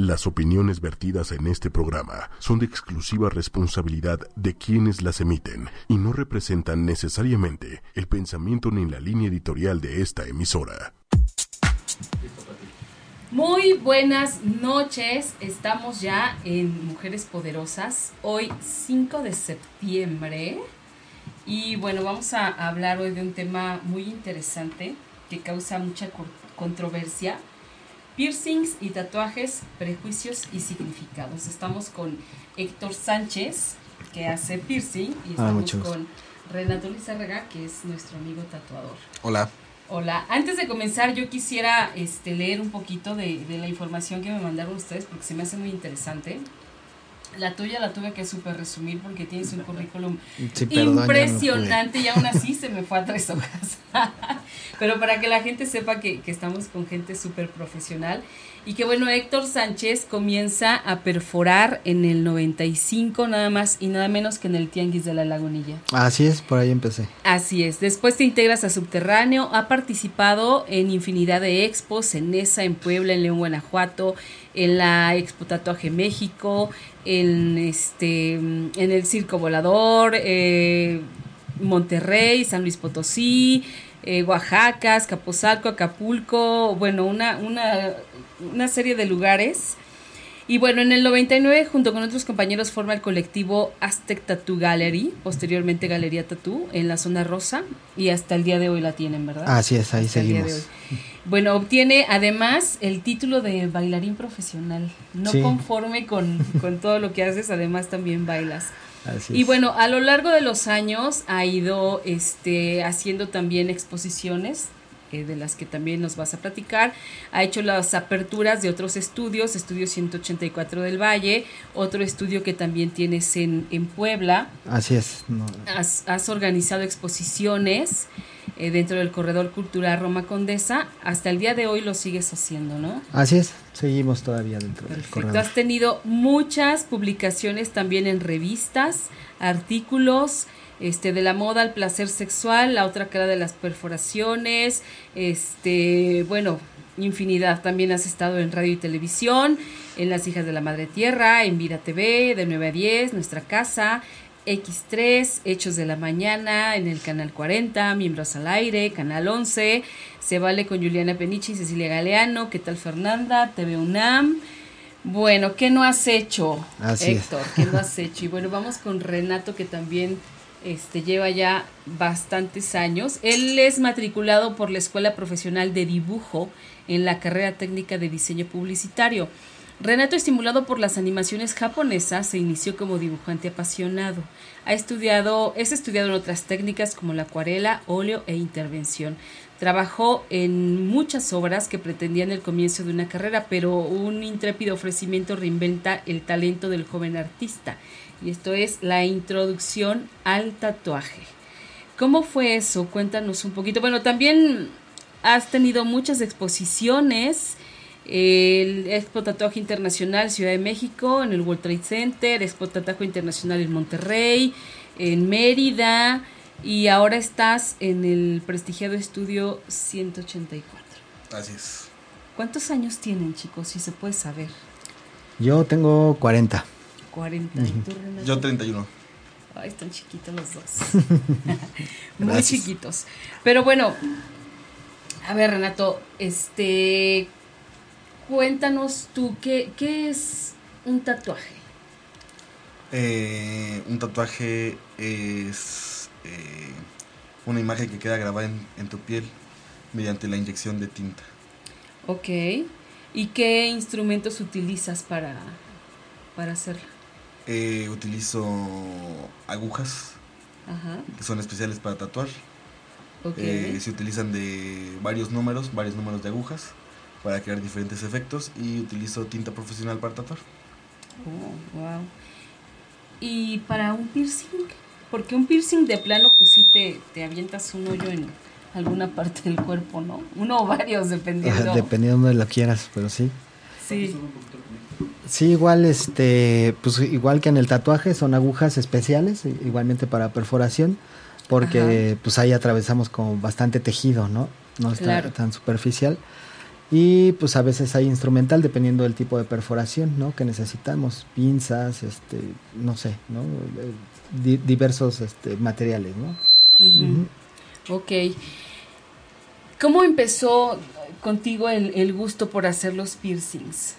Las opiniones vertidas en este programa son de exclusiva responsabilidad de quienes las emiten y no representan necesariamente el pensamiento ni la línea editorial de esta emisora. Muy buenas noches, estamos ya en Mujeres Poderosas, hoy 5 de septiembre. Y bueno, vamos a hablar hoy de un tema muy interesante que causa mucha controversia piercings y tatuajes, prejuicios y significados. Estamos con Héctor Sánchez, que hace piercing, y ah, estamos con Renato Lizárraga, que es nuestro amigo tatuador. Hola. Hola, antes de comenzar yo quisiera este, leer un poquito de, de la información que me mandaron ustedes porque se me hace muy interesante. La tuya la tuve que súper resumir porque tienes un currículum impresionante y aún así se me fue a tres hojas. Pero para que la gente sepa que, que estamos con gente súper profesional y que bueno, Héctor Sánchez comienza a perforar en el 95 nada más y nada menos que en el Tianguis de la Lagunilla. Así es, por ahí empecé. Así es, después te integras a Subterráneo, ha participado en infinidad de expos, en ESA, en Puebla, en León, Guanajuato, en la Expo Tatuaje México, en este en el Circo Volador, eh, Monterrey, San Luis Potosí, eh, Oaxaca, Capozalco, Acapulco, bueno, una, una, una serie de lugares. Y bueno, en el 99, junto con otros compañeros, forma el colectivo Aztec Tattoo Gallery, posteriormente Galería Tattoo, en la zona rosa, y hasta el día de hoy la tienen, ¿verdad? Así es, ahí seguimos. Bueno, obtiene además el título de bailarín profesional. No conforme con, con todo lo que haces, además también bailas. y bueno, a lo largo de los años ha ido este, haciendo también exposiciones eh, de las que también nos vas a platicar. Ha hecho las aperturas de otros estudios, estudio 184 del Valle, otro estudio que también tienes en, en Puebla. Así es. Has, has, organizado exposiciones eh, dentro del Corredor Cultural Roma Condesa. Hasta el día de hoy lo sigues haciendo, ¿no? Así es, seguimos todavía dentro del corredor. Has tenido muchas publicaciones también en revistas, artículos, este, de la moda al placer sexual, la otra cara de las perforaciones, este, bueno, infinidad. También has estado en radio y televisión, en Las Hijas de la Madre Tierra, en Vida TV, de 9 a 10, Nuestra Casa, X3, Hechos de la Mañana, en el Canal 40, Miembros al Aire, Canal 11, Se Vale con Juliana Penichi y Cecilia Galeano, ¿qué tal Fernanda? TV UNAM. Bueno, ¿qué no has hecho, Héctor? ¿Qué no has hecho? Y bueno, vamos con Renato, que también este, lleva ya bastantes años. Él es matriculado por la Escuela Profesional de Dibujo en la carrera técnica de diseño publicitario. Renato, estimulado por las animaciones japonesas, se inició como dibujante apasionado. Ha estudiado, es estudiado en otras técnicas como la acuarela, óleo e intervención. Trabajó en muchas obras que pretendían el comienzo de una carrera, pero un intrépido ofrecimiento reinventa el talento del joven artista y esto es la introducción al tatuaje. ¿Cómo fue eso? Cuéntanos un poquito. Bueno, también has tenido muchas exposiciones. El Expo Tatuaje Internacional Ciudad de México, en el World Trade Center, Expo Tatuaje Internacional en Monterrey, en Mérida, y ahora estás en el prestigiado estudio 184. Así es. ¿Cuántos años tienen, chicos, si se puede saber? Yo tengo 40. 40. Yo 31. Ay, están chiquitos los dos. Muy chiquitos. Pero bueno, a ver, Renato, este. Cuéntanos tú, ¿qué, qué es un tatuaje? Eh, un tatuaje es eh, una imagen que queda grabada en, en tu piel mediante la inyección de tinta. Ok. ¿Y qué instrumentos utilizas para, para hacerlo? Eh, utilizo agujas que son especiales para tatuar. Eh, se utilizan de varios números, varios números de agujas para crear diferentes efectos y utilizo tinta profesional para tatuar. Oh, wow. ¿Y para un piercing? Porque un piercing de plano, pues sí te, te avientas un hoyo en alguna parte del cuerpo, ¿no? Uno o varios, dependiendo. dependiendo de lo que quieras, pero sí. Sí. Sí, igual, este, pues igual que en el tatuaje, son agujas especiales, igualmente para perforación, porque pues ahí atravesamos con bastante tejido, ¿no? No está tan superficial. Y pues a veces hay instrumental dependiendo del tipo de perforación, ¿no? Que necesitamos, pinzas, este, no sé, ¿no? Diversos este, materiales, ¿no? Ok. ¿Cómo empezó contigo el, gusto por hacer los piercings?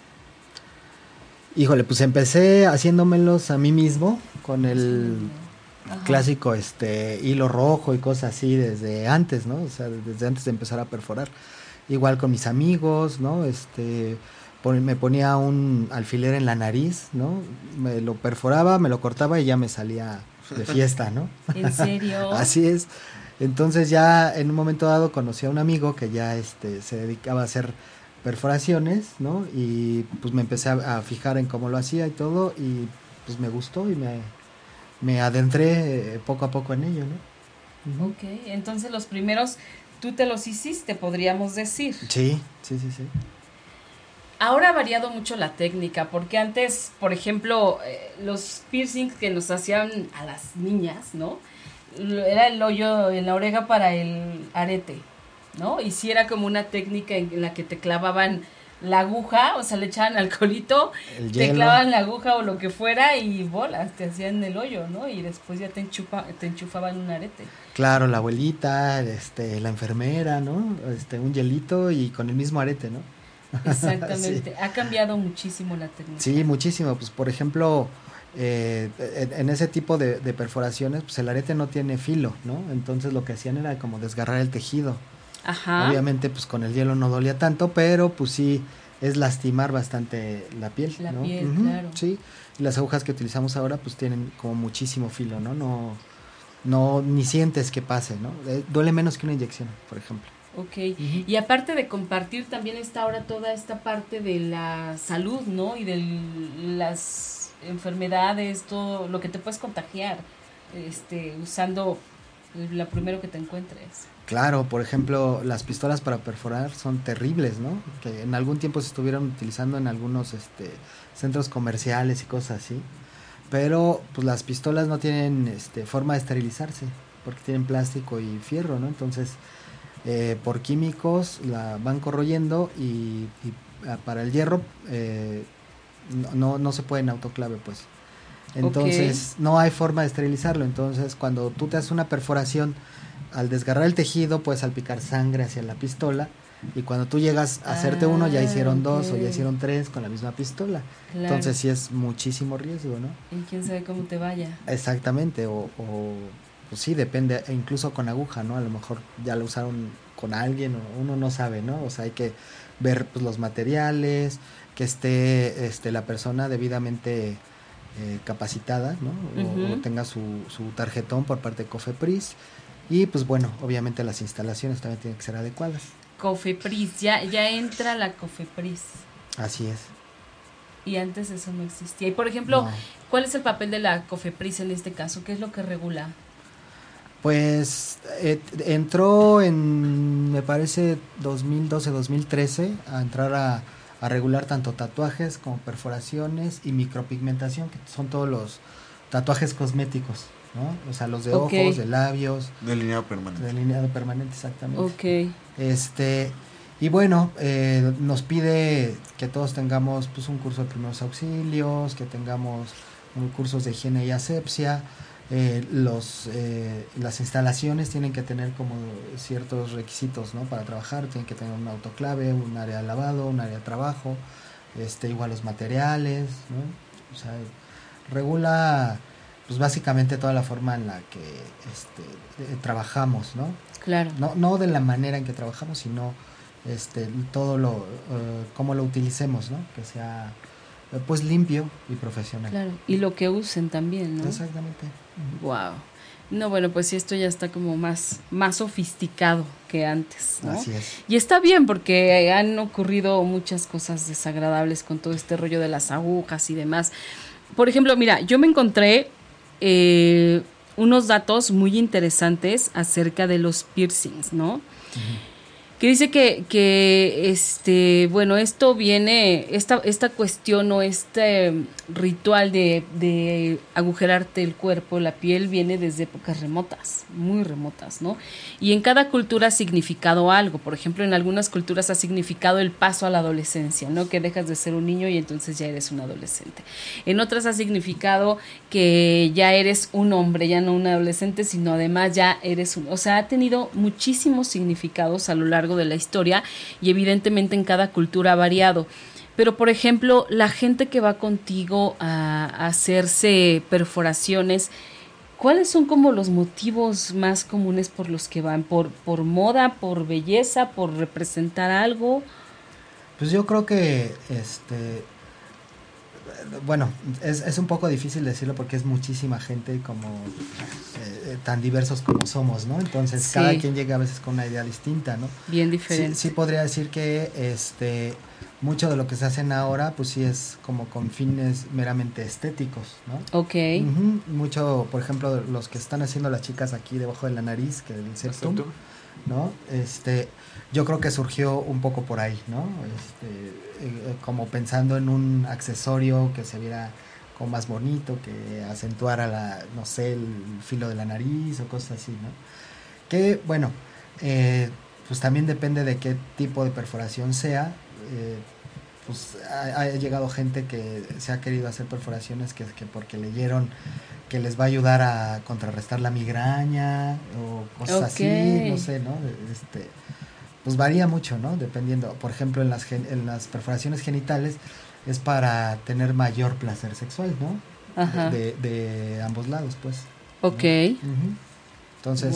Híjole, pues empecé haciéndomelos a mí mismo con el clásico este hilo rojo y cosas así desde antes, ¿no? O sea, desde antes de empezar a perforar. Igual con mis amigos, ¿no? Este me ponía un alfiler en la nariz, ¿no? Me lo perforaba, me lo cortaba y ya me salía de fiesta, ¿no? ¿En serio? así es. Entonces ya en un momento dado conocí a un amigo que ya este se dedicaba a hacer perforaciones, ¿no? Y pues me empecé a, fijar en cómo lo hacía y todo y pues me gustó y me, me adentré eh, poco a poco en ello, ¿no? Ok, entonces los primeros tú te los hiciste, podríamos decir. Sí, sí, sí, sí. Ahora ha variado mucho la técnica, porque antes, por ejemplo, eh, los piercings que nos hacían a las niñas, ¿no? Era el hoyo en la oreja para el arete, ¿no? Y si era como una técnica en la que te clavaban la aguja, o sea, le echaban alcoholito, te clavaban la aguja o lo que fuera y bolas, te hacían el hoyo, ¿no? Y después ya te, enchufa, te enchufaban un arete. Claro, la abuelita, este, la enfermera, ¿no? Este, un hielito y con el mismo arete, ¿no? Exactamente, ha cambiado muchísimo la técnica. Sí, muchísimo, pues por ejemplo, eh, en, ese tipo de, de, perforaciones, pues el arete no tiene filo, ¿no? Entonces lo que hacían era como desgarrar el tejido. Ajá. Obviamente, pues con el hielo no dolía tanto, pero pues sí es lastimar bastante la piel. La piel, claro. Sí, y las agujas que utilizamos ahora pues tienen como muchísimo filo, ¿no? No, no ni sientes que pase, ¿no? Eh, duele menos que una inyección, por ejemplo. Ok, y aparte de compartir, también está ahora toda esta parte de la salud, ¿no? Y de las enfermedades, todo lo que te puedes contagiar, este, usando lo primero que te encuentres. Claro, por ejemplo, las pistolas para perforar son terribles, ¿no? Que en algún tiempo se estuvieron utilizando en algunos este, centros comerciales y cosas así. Pero pues las pistolas no tienen este, forma de esterilizarse porque tienen plástico y fierro, ¿no? Entonces, eh, por químicos la van corroyendo y, ah, para el hierro eh, no, no se puede en autoclave, pues. Entonces, no hay forma de esterilizarlo. Entonces, cuando tú te haces una perforación al desgarrar el tejido puedes salpicar sangre hacia la pistola y cuando tú llegas a hacerte uno ya hicieron ah, dos o ya hicieron tres con la misma pistola. Entonces sí es muchísimo riesgo, ¿no? Y quién sabe cómo te vaya. Exactamente, o, o pues sí, depende, e incluso con aguja, ¿no? A lo mejor ya lo usaron con alguien o uno no sabe, ¿no? O sea, hay que ver pues, los materiales, que esté este, la persona debidamente eh, capacitada, ¿no? O, tenga su, su tarjetón por parte de Cofepris y pues bueno, obviamente las instalaciones también tienen que ser adecuadas. Cofepris, ya, ya entra la Cofepris. Así es. Y antes eso no existía. Y por ejemplo, ¿cuál es el papel de la Cofepris en este caso? ¿Qué es lo que regula? Pues eh, entró en, me parece, 2012-2013 a entrar a, a, regular tanto tatuajes como perforaciones y micropigmentación, que son todos los tatuajes cosméticos. ¿no? O sea, los de ojos, de labios. Delineado permanente. Delineado permanente, exactamente. Ok. Este, y bueno, eh, nos pide que todos tengamos pues un curso de primeros auxilios, que tengamos cursos de higiene y asepsia. Eh, los, eh, las instalaciones tienen que tener como ciertos requisitos ¿no? para trabajar, tienen que tener un autoclave, un área de lavado, un área de trabajo, este, igual los materiales, ¿no? o sea, regula pues básicamente toda la forma en la que este, trabajamos, ¿no? Claro. No, no de la manera en que trabajamos, sino este, todo lo, uh, cómo lo utilicemos, ¿no? Que sea pues limpio y profesional. Claro, y lo que usen también, ¿no? Exactamente. Wow. No, bueno, pues esto ya está como más, más sofisticado que antes, ¿no? Así es. Y está bien porque han ocurrido muchas cosas desagradables con todo este rollo de las agujas y demás. Por ejemplo, mira, yo me encontré eh, unos datos muy interesantes acerca de los piercings, ¿no? Que dice que, que este, bueno, esto viene, esta, esta cuestión o este ritual de, de agujerarte el cuerpo, la piel, viene desde épocas remotas, muy remotas, ¿no? Y en cada cultura ha significado algo. Por ejemplo, en algunas culturas ha significado el paso a la adolescencia, ¿no? Que dejas de ser un niño y entonces ya eres un adolescente. En otras ha significado que ya eres un hombre, ya no un adolescente, sino además ya eres un... O sea, ha tenido muchísimos significados a lo largo de la historia y evidentemente en cada cultura ha variado. Pero, por ejemplo, la gente que va contigo a, hacerse perforaciones, ¿cuáles son como los motivos más comunes por los que van? ¿Por, por moda, por belleza, por representar algo? Pues yo creo que, este, bueno, es, es un poco difícil decirlo porque es muchísima gente como eh, tan diversos como somos, ¿no? Entonces cada quien llega a veces con una idea distinta, ¿no? Bien diferente. Sí, sí podría decir que, este, mucho de lo que se hacen ahora, pues sí es como con fines meramente estéticos, ¿no? Ok. Mucho, por ejemplo, los que están haciendo las chicas aquí debajo de la nariz, que el septum, ¿no? Este, yo creo que surgió un poco por ahí, ¿no? Este, eh, como pensando en un accesorio que se viera como más bonito, que acentuara la, no sé, el filo de la nariz o cosas así, ¿no? Que, bueno, eh, pues también depende de qué tipo de perforación sea, eh, pues ha, llegado gente que se ha querido hacer perforaciones que, que porque leyeron que les va a ayudar a contrarrestar la migraña o cosas así, no sé, ¿no? Este, pues varía mucho, ¿no? Dependiendo, por ejemplo, en las, en las perforaciones genitales es para tener mayor placer sexual, ¿no? De, ambos lados, pues. Ok. Entonces,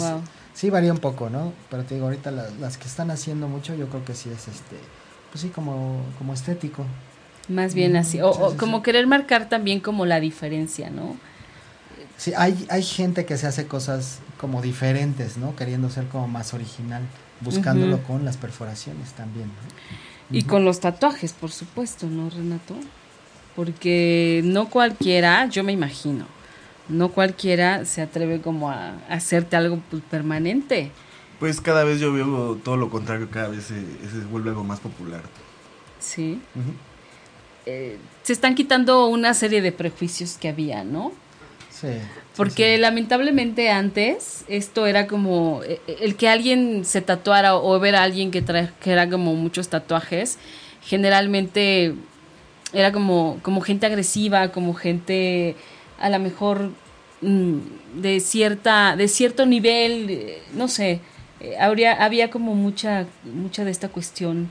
sí varía un poco, ¿no? Pero te digo, ahorita las que están haciendo mucho, yo creo que sí es este pues sí, como, como estético. Más bien así, o, como querer marcar también como la diferencia, ¿no? Sí, hay, hay gente que se hace cosas como diferentes, ¿no? Queriendo ser como más original, buscándolo con las perforaciones también. Y con los tatuajes, por supuesto, ¿no, Renato? Porque no cualquiera, yo me imagino, no cualquiera se atreve como a, hacerte algo pues, permanente. Pues cada vez yo veo todo lo contrario, cada vez se, vuelve algo más popular. Sí. Eh, se están quitando una serie de prejuicios que había, ¿no? Sí. Porque lamentablemente antes esto era como eh, el que alguien se tatuara o ver a alguien que trajera como muchos tatuajes, generalmente era como, como gente agresiva, como gente a lo mejor mm, de cierta, de cierto nivel, eh, no sé, eh, habría, había como mucha, mucha de esta cuestión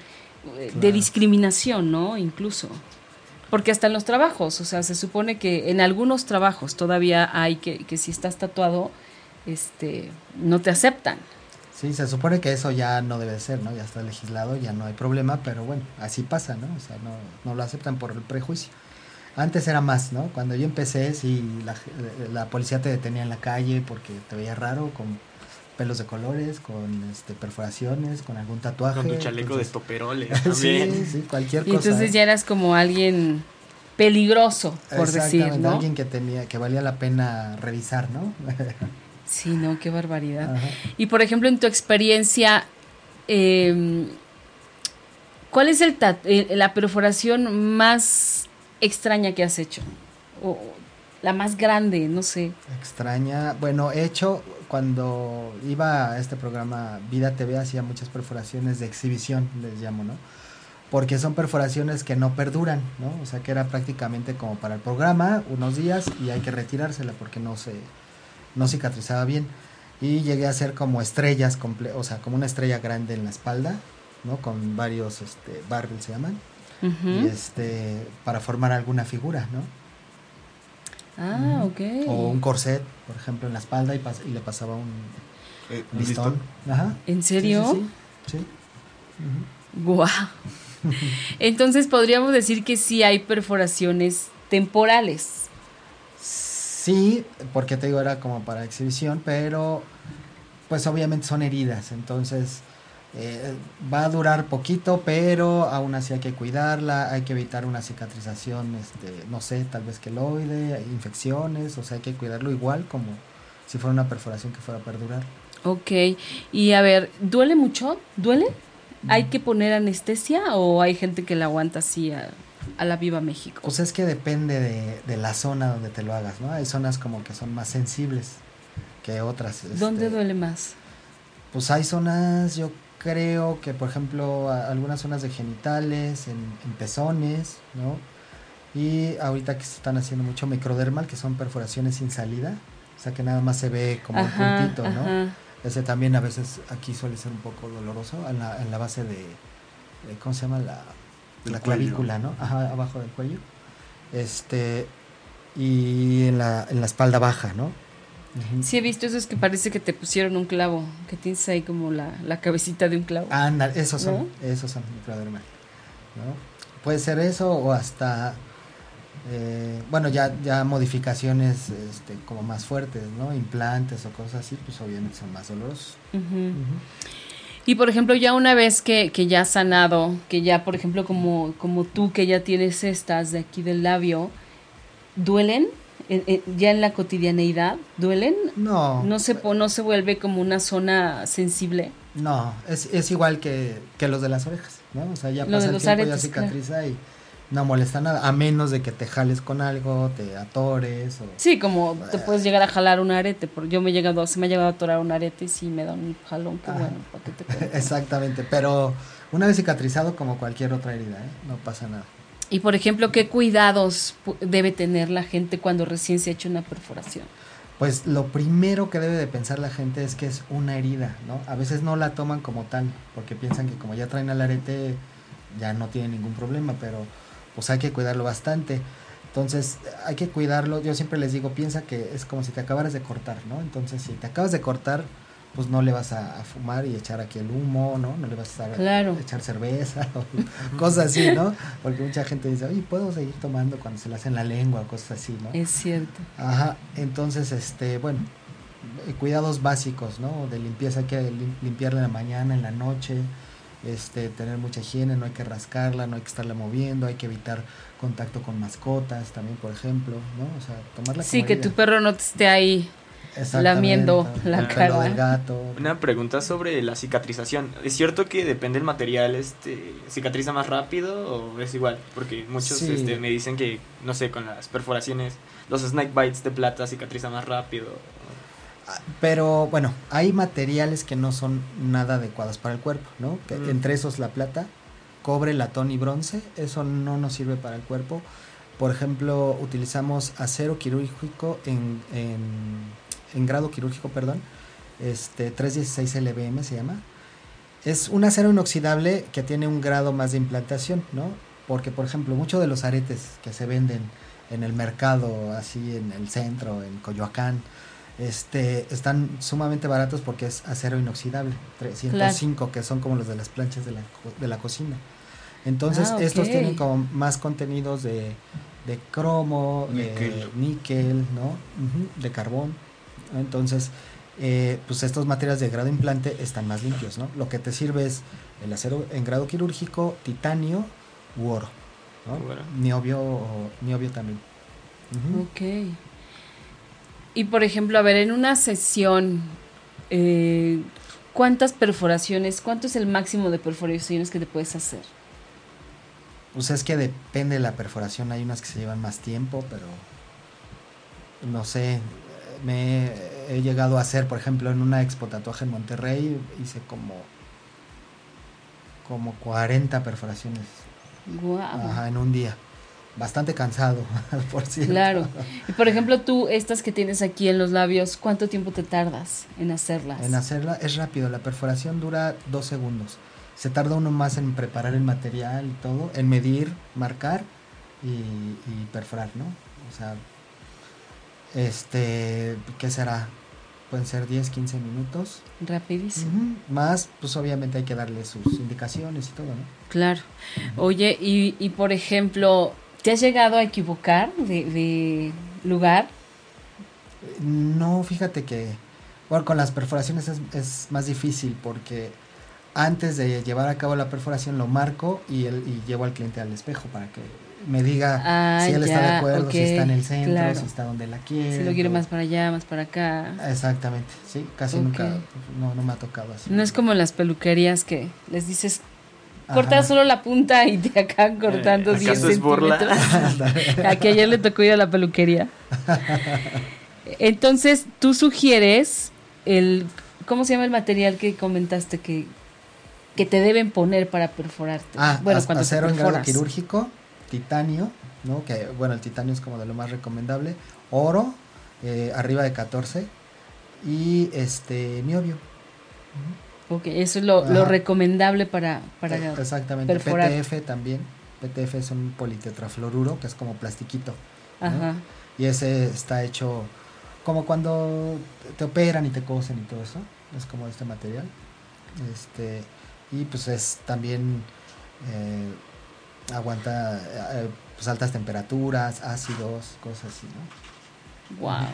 eh, de discriminación, ¿no? Incluso. Porque hasta en los trabajos, o sea, se supone que en algunos trabajos todavía hay que, que si estás tatuado, este, no te aceptan. Sí, se supone que eso ya no debe ser, ¿no? Ya está legislado, ya no hay problema, pero bueno, así pasa, ¿no? O sea, no, no lo aceptan por el prejuicio. Antes era más, ¿no? Cuando yo empecé, sí, la, la policía te detenía en la calle porque te veía raro, con pelos de colores, con este, perforaciones, con algún tatuaje. Con tu chaleco de estoperoles sí, sí, cualquier cosa. Y entonces ya eras como alguien peligroso, por decir, ¿no? alguien que tenía, que valía la pena revisar, ¿no? sí, no, qué barbaridad. Y por ejemplo, en tu experiencia, em, ¿cuál es el la perforación más extraña que has hecho? O la más grande, no sé. Extraña, bueno, he hecho cuando iba a este programa Vida TV hacía muchas perforaciones de exhibición, les llamo, ¿no? Porque son perforaciones que no perduran, ¿no? O sea, que era prácticamente como para el programa, unos días y hay que retirársela porque no se no cicatrizaba bien. Y llegué a hacer como estrellas, o sea, como una estrella grande en la espalda, ¿no? Con varios este se llaman. Y este para formar alguna figura, ¿no? Ah, ok. O un corset, por ejemplo, en la espalda y, y le pasaba un eh, listón. Ajá. ¿En serio? Sí. sí, Guau. Entonces podríamos decir que sí hay perforaciones temporales. Sí, porque te digo, era como para exhibición, pero pues obviamente son heridas, entonces eh, va a durar poquito, pero aún así hay que cuidarla, hay que evitar una cicatrización, este, no sé, tal vez queloide, infecciones, o sea, hay que cuidarlo igual como si fuera una perforación que fuera a perdurar. Ok, y a ver, ¿duele mucho? ¿Duele? ¿Hay que poner anestesia o hay gente que la aguanta así a, la viva México? Pues es que depende de, de, la zona donde te lo hagas, ¿no? Hay zonas como que son más sensibles que otras. ¿Dónde este, duele más? Pues hay zonas, yo creo que por ejemplo algunas zonas de genitales, en, pezones, ¿no? Y ahorita que se están haciendo mucho microdermal, que son perforaciones sin salida, o sea que nada más se ve como un puntito, ¿no? Ese también a veces aquí suele ser un poco doloroso en la, en la base de, ¿cómo se llama? La, la clavícula, ¿no? Ajá, abajo del cuello. Este, y en la, en la espalda baja, ¿no? Sí, he visto esos que parece que te pusieron un clavo, que tienes ahí como la, la cabecita de un clavo. Esos son, esos son microdermal. ¿no? Puede ser eso o hasta, eh, bueno, ya, ya modificaciones este, como más fuertes, ¿no? Implantes o cosas así, pues obviamente son más dolorosos. Y por ejemplo, ya una vez que, que ya has sanado, que ya, por ejemplo, como, como tú que ya tienes estas de aquí del labio, ¿duelen? Ya en la cotidianeidad duelen? No. ¿No se, no se vuelve como una zona sensible? No, es, es igual que, que los de las orejas, ¿no? O sea, ya pasa el tiempo, ya cicatriza y no molesta nada, a menos de que te jales con algo, te atores o... Sí, como te puedes llegar a jalar un arete, porque yo me he llegado, se me ha llegado a atorar un arete y sí me da un jalón, que bueno, Exactamente, pero una vez cicatrizado como cualquier otra herida, ¿eh? No pasa nada. Y por ejemplo, ¿qué cuidados debe tener la gente cuando recién se ha hecho una perforación? Pues lo primero que debe de pensar la gente es que es una herida, ¿no? A veces no la toman como tal, porque piensan que como ya traen el arete ya no tiene ningún problema, pero pues hay que cuidarlo bastante. Entonces hay que cuidarlo, yo siempre les digo, piensa que es como si te acabaras de cortar, ¿no? Entonces si te acabas de cortar, pues no le vas a, fumar y echar aquí el humo, ¿no? No le vas a, echar cerveza o cosas así, ¿no? Porque mucha gente dice, oye, ¿puedo seguir tomando cuando se le hace en la lengua cosas así, ¿no? Es cierto. Ajá, entonces, este, bueno, eh, cuidados básicos, ¿no? De limpieza, hay que limpiarla en la mañana, en la noche, este, tener mucha higiene, no hay que rascarla, no hay que estarla moviendo, hay que evitar contacto con mascotas también, por ejemplo, ¿no? O sea, tomarla Sí, que tu perro no te esté ahí lamiendo la cara. Una pregunta sobre la cicatrización. ¿Es cierto que depende del material, este, cicatriza más rápido o es igual? Porque muchos este, me dicen que, no sé, con las perforaciones, los snake bites de plata cicatriza más rápido. Ah, pero bueno, hay materiales que no son nada adecuados para el cuerpo, ¿no? Mm. Entre esos la plata, cobre, latón y bronce, eso no nos sirve para el cuerpo. Por ejemplo, utilizamos acero quirúrgico en en grado quirúrgico, perdón, este 316 LBM se llama. Es un acero inoxidable que tiene un grado más de implantación, ¿no? Porque, por ejemplo, muchos de los aretes que se venden en el mercado, así en el centro, en Coyoacán, este, están sumamente baratos porque es acero inoxidable, 305, que son como los de las planchas de la, de la cocina. Entonces, ah, estos tienen como más contenidos de, de cromo, de níquel, ¿no? de carbón. Entonces, eh, pues estos materiales de grado implante están más limpios, ¿no? Lo que te sirve es el acero en grado quirúrgico, titanio u oro, ¿no? Niobio, niobio también. Ok. Y por ejemplo, a ver, en una sesión, eh, ¿cuántas perforaciones, cuánto es el máximo de perforaciones que te puedes hacer? Pues es que depende de la perforación, hay unas que se llevan más tiempo, pero no sé, me he llegado a hacer, por ejemplo, en una expo tatuaje en Monterrey, hice como, como 40 perforaciones. en un día. Bastante cansado, por cierto. Claro. Y por ejemplo, tú, estas que tienes aquí en los labios, ¿cuánto tiempo te tardas en hacerlas? En hacerla es rápido, la perforación dura dos segundos. Se tarda uno más en preparar el material y todo, en medir, marcar y, y perforar, ¿no? O sea, este, ¿qué será? Pueden ser 10, 15 minutos. Rapidísimo. Más, pues obviamente hay que darle sus indicaciones y todo, ¿no? Claro. Oye, y, y por ejemplo, ¿te has llegado a equivocar de, de lugar? No, fíjate que, bueno, con las perforaciones es, es, más difícil porque antes de llevar a cabo la perforación lo marco y, el, y llevo al cliente al espejo para que me diga si él está de acuerdo, si está en el centro, si está donde la quiere. Si lo quiere más para allá, más para acá. Exactamente, sí, casi nunca, no, no me ha tocado así. No es como las peluquerías que les dices cortas solo la punta y te acaban cortando eh, 10 centímetros. Aquí ayer le tocó ir a la peluquería. Entonces, tú sugieres el ¿cómo se llama el material que comentaste que, que te deben poner para perforarte? Ah, bueno, cuando acero en grado quirúrgico, titanio, ¿no? Que bueno, el titanio es como de lo más recomendable, oro eh, arriba de 14 y este niobio. Ok, eso es lo, lo recomendable para, para eh, Exactamente, PTF también. PTF es un politetrafluoruro que es como plastiquito. Ajá. Y ese está hecho como cuando te operan y te cosen y todo eso. Es como este material. Este, y pues es también eh, aguanta eh, pues altas temperaturas, ácidos, cosas así, ¿no? Wow.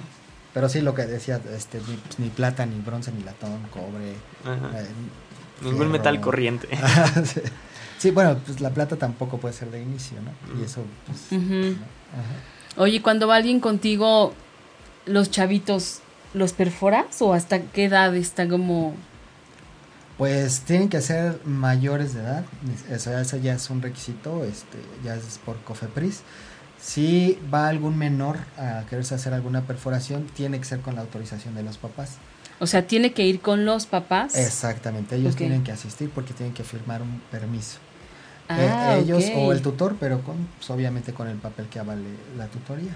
Pero sí, lo que decía, este, ni, pues, plata, ni bronce, ni latón, cobre. Eh, Ningún metal corriente. sí. bueno, pues la plata tampoco puede ser de inicio, ¿no? Y eso, pues. Oye, cuando va alguien contigo, los chavitos, ¿los perforas o hasta qué edad está como.? Pues tienen que ser mayores de edad, eso, eso ya es un requisito, este, ya es por COFEPRIS. Si va algún menor a quererse hacer alguna perforación, tiene que ser con la autorización de los papás. O sea, tiene que ir con los papás. Exactamente, ellos tienen que asistir porque tienen que firmar un permiso. Ah, eh, ellos o el tutor, pero con, pues, obviamente con el papel que avale la tutoría.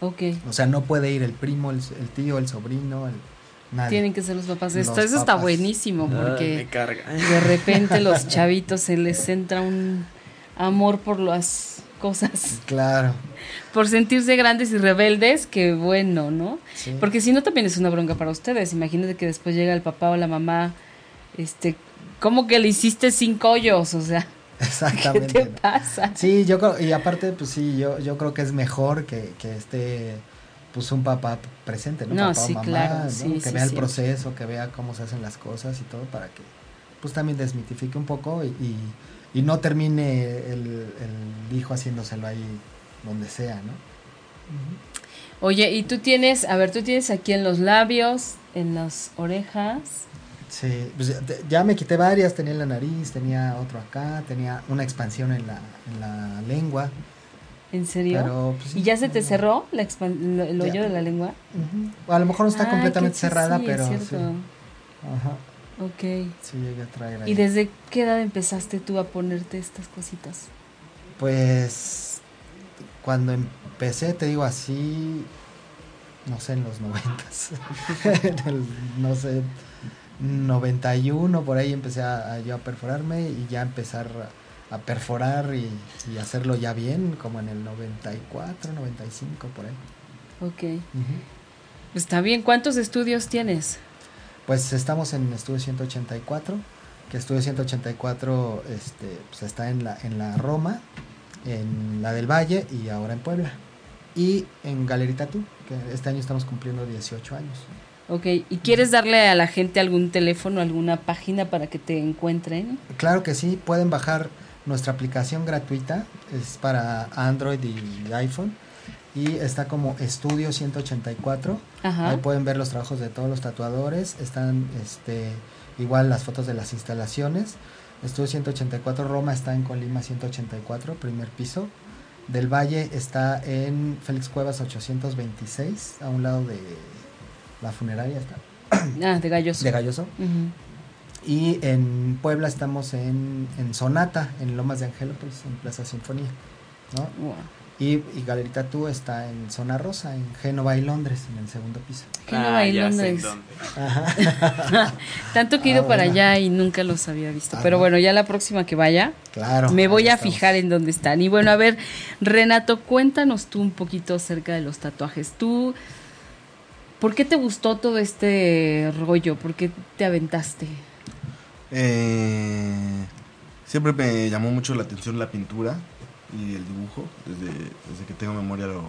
Ok. O sea, no puede ir el primo, el, tío, el sobrino, el, Nadie. Tienen que ser los papás. Esto, eso está buenísimo porque de repente los chavitos se les entra un amor por las cosas. Claro. Por sentirse grandes y rebeldes, que bueno, ¿no? Porque si no también es una bronca para ustedes. Imagínate que después llega el papá o la mamá, este, ¿cómo que le hiciste cinco hoyos? O sea. Exactamente. ¿Qué te pasa? Sí, yo creo, y aparte, pues sí, yo, yo creo que es mejor que, que esté pues un papá presente, ¿no? papá sí, o mamá, claro, que vea el proceso, que vea cómo se hacen las cosas y todo para que pues también desmitifique un poco y y no termine el, hijo haciéndoselo ahí donde sea, ¿no? Oye, y tú tienes, a ver, tú tienes aquí en los labios, en las orejas. Sí, pues ya, me quité varias, tenía en la nariz, tenía otro acá, tenía una expansión en la, en la lengua. ¿En serio? Pues, ¿Y ya se te cerró la el hoyo de la lengua? A lo mejor no está completamente cerrada, pero... Sí. Ajá. Ok. Sí, llegué a traer ahí. ¿Y desde qué edad empezaste tú a ponerte estas cositas? Pues cuando empecé, te digo así, no sé, en los noventas, no sé, 91, por ahí empecé a, yo a perforarme y ya empezar a, perforar y, hacerlo ya bien, como en el 94, 95, por ahí. Ok. Está bien, ¿cuántos estudios tienes? Pues estamos en Estudio 184, que Estudio 184 este, pues está en la, en la Roma, en la del Valle y ahora en Puebla. Y en Galerita Tú, que este año estamos cumpliendo 18 años. Ok, ¿y quieres darle a la gente algún teléfono, alguna página para que te encuentren? Claro que sí, pueden bajar nuestra aplicación gratuita, es para Android y iPhone y está como Estudio 184. Ahí pueden ver los trabajos de todos los tatuadores, están este igual las fotos de las instalaciones. Estudio 184 Roma está en Colima 184, primer piso. Del Valle está en Félix Cuevas 826, a un lado de la funeraria está. Ah, de Galloso. De Galloso. Y en Puebla estamos en, en Sonata, en Lomas de Angelópolis, en Plaza Sinfonía. ¿no? Y, Galerita Tú está en Zona Rosa, en Génova y Londres, en el segundo piso. Génova ah, y Londres. Tanto que he ido ah, para allá y nunca los había visto. Pero bueno, ya la próxima que vaya, claro, me voy a fijar en dónde están. Y bueno, a ver, Renato, cuéntanos tú un poquito acerca de los tatuajes. Tú, ¿por qué te gustó todo este rollo? ¿Por qué te aventaste? Eh, siempre me llamó mucho la atención la pintura y el dibujo. Desde, desde que tengo memoria lo,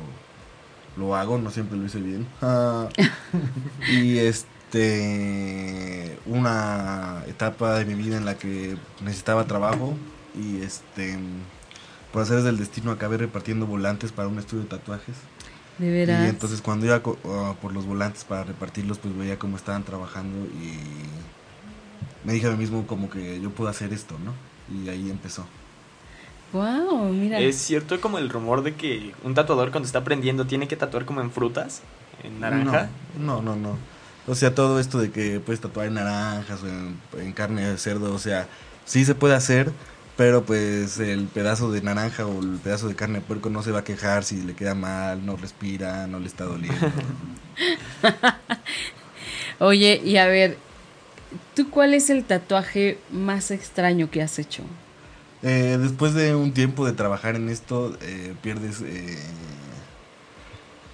lo hago, no siempre lo hice bien. Ah, y este una etapa de mi vida en la que necesitaba trabajo y este por hacer del destino acabé repartiendo volantes para un estudio de tatuajes. De veras. Y entonces cuando iba ah, por los volantes para repartirlos, pues veía cómo estaban trabajando y me dije a mí mismo como que yo puedo hacer esto, ¿no? Y ahí empezó. Wow, mira. Es cierto como el rumor de que un tatuador cuando está aprendiendo tiene que tatuar como en frutas, en naranja. No, no, no. O sea, todo esto de que puedes tatuar en naranjas o en, en carne de cerdo, o sea, sí se puede hacer, pero pues el pedazo de naranja o el pedazo de carne de puerco no se va a quejar si le queda mal, no respira, no le está doliendo. Oye, y a ver, ¿tú cuál es el tatuaje más extraño que has hecho? Eh, después de un tiempo de trabajar en esto, eh, pierdes eh,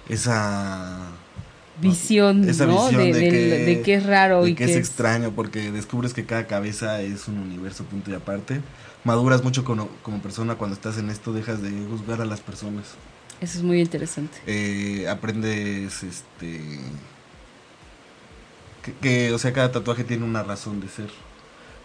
esa visión, esa ¿no? visión de, de, que, es raro y que, es extraño, porque descubres que cada cabeza es un universo punto y aparte maduras mucho como, persona cuando estás en esto, dejas de juzgar a las personas. Eso es muy interesante. Aprendes, este, que, o sea, cada tatuaje tiene una razón de ser.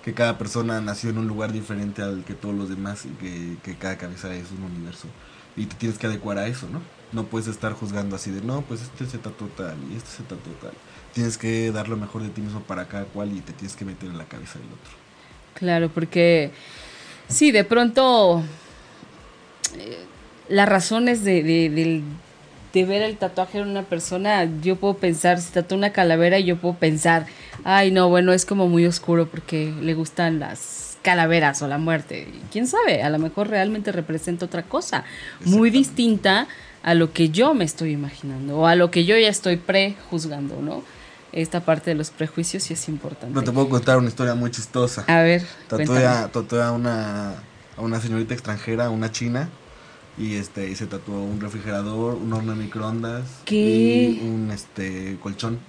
Que cada persona nació en un lugar diferente al que todos los demás y que, cada cabeza es un universo. Y te tienes que adecuar a eso, ¿no? No puedes estar juzgando así de, no, pues este se tatuó tal y este se tatuó tal. Tienes que dar lo mejor de ti mismo para cada cual y te tienes que meter en la cabeza del otro. Claro, porque Sí, de pronto eh, las razones de, de, de, ver el tatuaje en una persona, yo puedo pensar, si tatúa una calavera, yo puedo pensar, ay no, bueno, es como muy oscuro porque le gustan las calaveras o la muerte. ¿Quién sabe? A lo mejor realmente representa otra cosa, muy distinta a lo que yo me estoy imaginando o a lo que yo ya estoy prejuzgando, ¿no? esta parte de los prejuicios sí es importante. No te puedo contar una historia muy chistosa. A ver. Tatué a, una, a una señorita extranjera, una china, y este y se tatuó un refrigerador, un horno de microondas y un este colchón.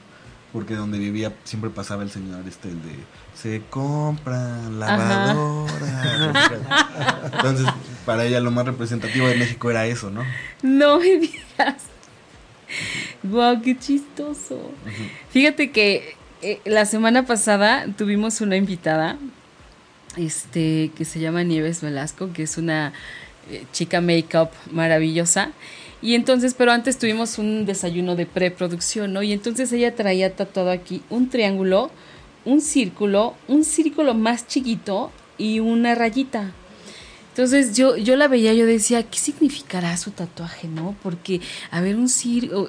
Porque donde vivía siempre pasaba el señor este el de se compra lavadora. Entonces, para ella lo más representativo de México era eso, ¿no? No me digas. Wow, qué chistoso. Fíjate que eh, la semana pasada tuvimos una invitada, este, que se llama Nieves Velasco, que es una chica make-up maravillosa. Y entonces, pero antes tuvimos un desayuno de preproducción, ¿no? Y entonces ella traía tatuado aquí un triángulo, un círculo, un círculo más chiquito y una rayita. Entonces yo, yo la veía, yo decía, ¿qué significará su tatuaje, no? Porque, a ver, un,